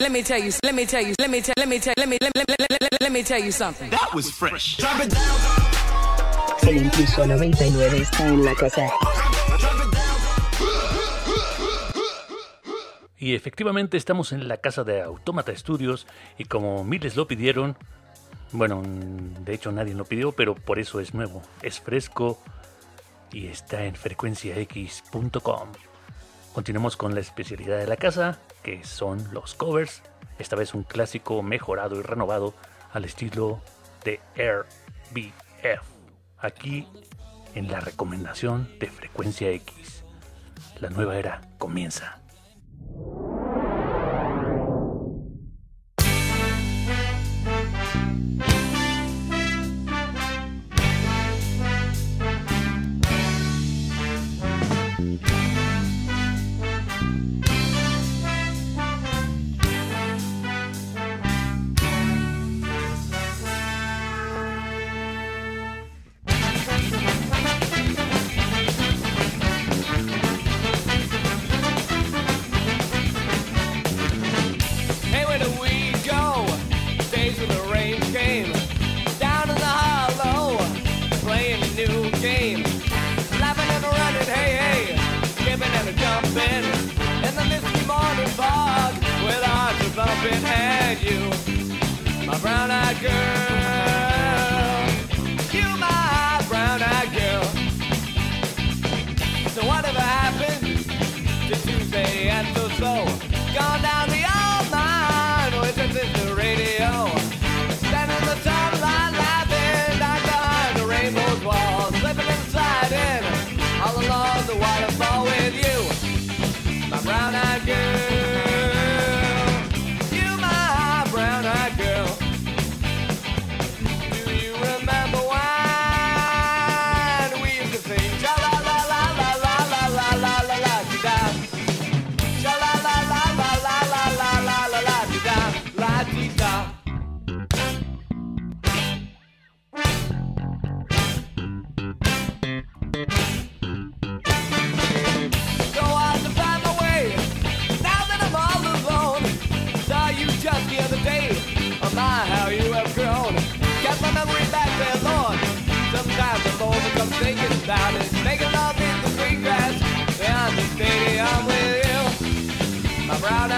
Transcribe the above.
Let me tell you. Let me tell you. Let me tell. Let me tell. Let me. Let me. Let me. Let me tell you something. That was fresh. El impulso 99 está en la casa. Y efectivamente estamos en la casa de Autómata Studios y como miles lo pidieron, bueno, de hecho nadie lo pidió, pero por eso es nuevo, es fresco y está en frecuenciax.com. Continuamos con la especialidad de la casa, que son los covers, esta vez un clásico mejorado y renovado al estilo de RBF. Aquí en la recomendación de Frecuencia X. La nueva era comienza. bed in the misty morning fog with arms above and you, my brown-eyed girl. Thinking about it. Making with you. My brown-eyed